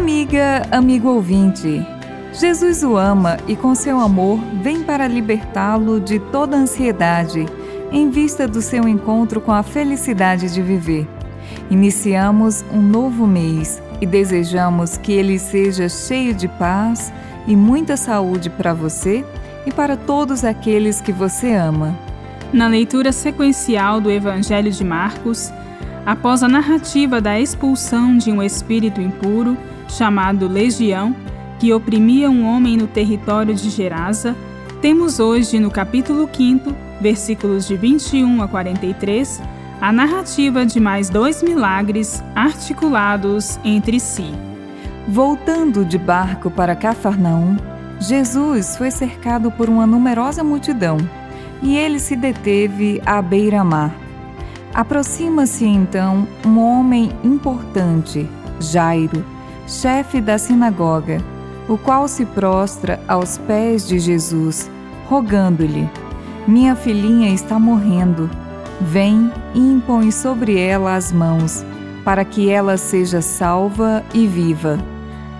Amiga, amigo ouvinte, Jesus o ama e com seu amor vem para libertá-lo de toda ansiedade em vista do seu encontro com a felicidade de viver. Iniciamos um novo mês e desejamos que ele seja cheio de paz e muita saúde para você e para todos aqueles que você ama. Na leitura sequencial do Evangelho de Marcos, após a narrativa da expulsão de um espírito impuro, chamado Legião, que oprimia um homem no território de Gerasa, temos hoje no capítulo 5, versículos de 21 a 43, a narrativa de mais dois milagres articulados entre si. Voltando de barco para Cafarnaum, Jesus foi cercado por uma numerosa multidão e ele se deteve à beira-mar. Aproxima-se então um homem importante, Jairo chefe da sinagoga, o qual se prostra aos pés de Jesus, rogando-lhe: Minha filhinha está morrendo. Vem e impõe sobre ela as mãos, para que ela seja salva e viva.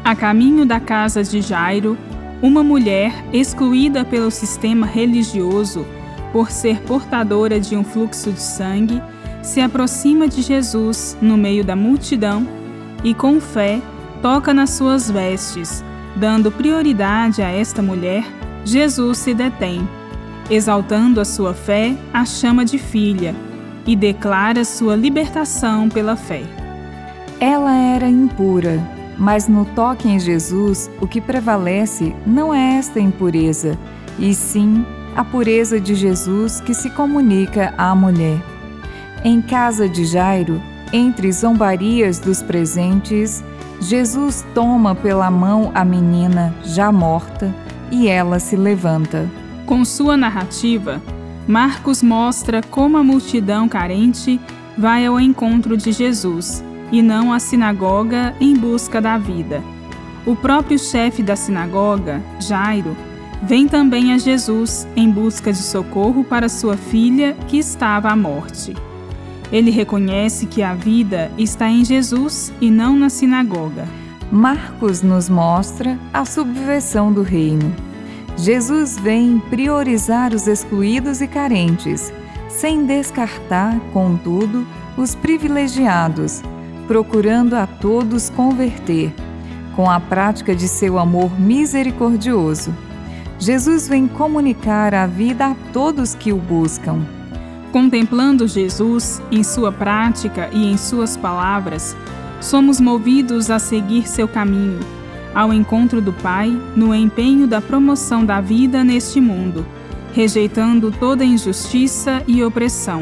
A caminho da casa de Jairo, uma mulher excluída pelo sistema religioso por ser portadora de um fluxo de sangue, se aproxima de Jesus no meio da multidão e, com fé, toca nas suas vestes. Dando prioridade a esta mulher, Jesus se detém, exaltando a sua fé, a chama de filha e declara sua libertação pela fé. Ela era impura, mas no toque em Jesus, o que prevalece não é esta impureza, e sim a pureza de Jesus que se comunica à mulher. Em casa de Jairo, entre zombarias dos presentes, Jesus toma pela mão a menina já morta e ela se levanta. Com sua narrativa, Marcos mostra como a multidão carente vai ao encontro de Jesus e não à sinagoga em busca da vida. O próprio chefe da sinagoga, Jairo, vem também a Jesus em busca de socorro para sua filha que estava à morte. Ele reconhece que a vida está em Jesus e não na sinagoga. Marcos nos mostra a subversão do reino. Jesus vem priorizar os excluídos e carentes, sem descartar, contudo, os privilegiados, procurando a todos converter, com a prática de seu amor misericordioso. Jesus vem comunicar a vida a todos que o buscam. Contemplando Jesus em sua prática e em suas palavras, somos movidos a seguir seu caminho, ao encontro do Pai, no empenho da promoção da vida neste mundo, rejeitando toda injustiça e opressão,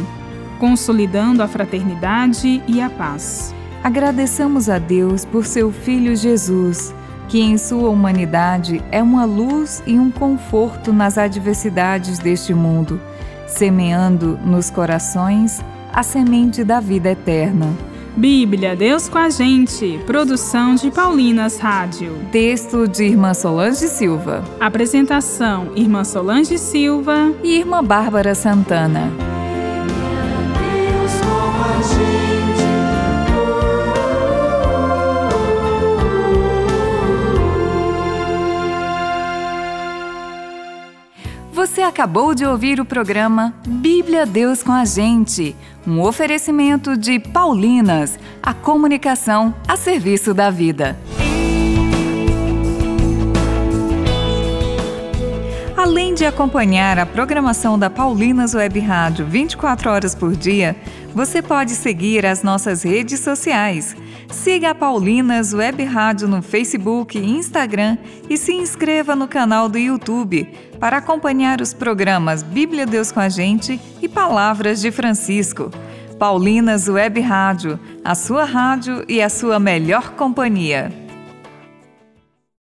consolidando a fraternidade e a paz. Agradeçamos a Deus por seu Filho Jesus, que em sua humanidade é uma luz e um conforto nas adversidades deste mundo semeando nos corações a semente da vida eterna. Bíblia, Deus com a gente. Produção de Paulinas Rádio. Texto de Irmã Solange Silva. Apresentação: Irmã Solange Silva e Irmã Bárbara Santana. Você acabou de ouvir o programa Bíblia Deus com a Gente, um oferecimento de Paulinas, a comunicação a serviço da vida. Além de acompanhar a programação da Paulinas Web Rádio 24 horas por dia, você pode seguir as nossas redes sociais Siga a Paulinas Web Rádio no Facebook e Instagram e se inscreva no canal do YouTube para acompanhar os programas Bíblia Deus com a Gente e Palavras de Francisco. Paulinas Web Rádio, a sua rádio e a sua melhor companhia.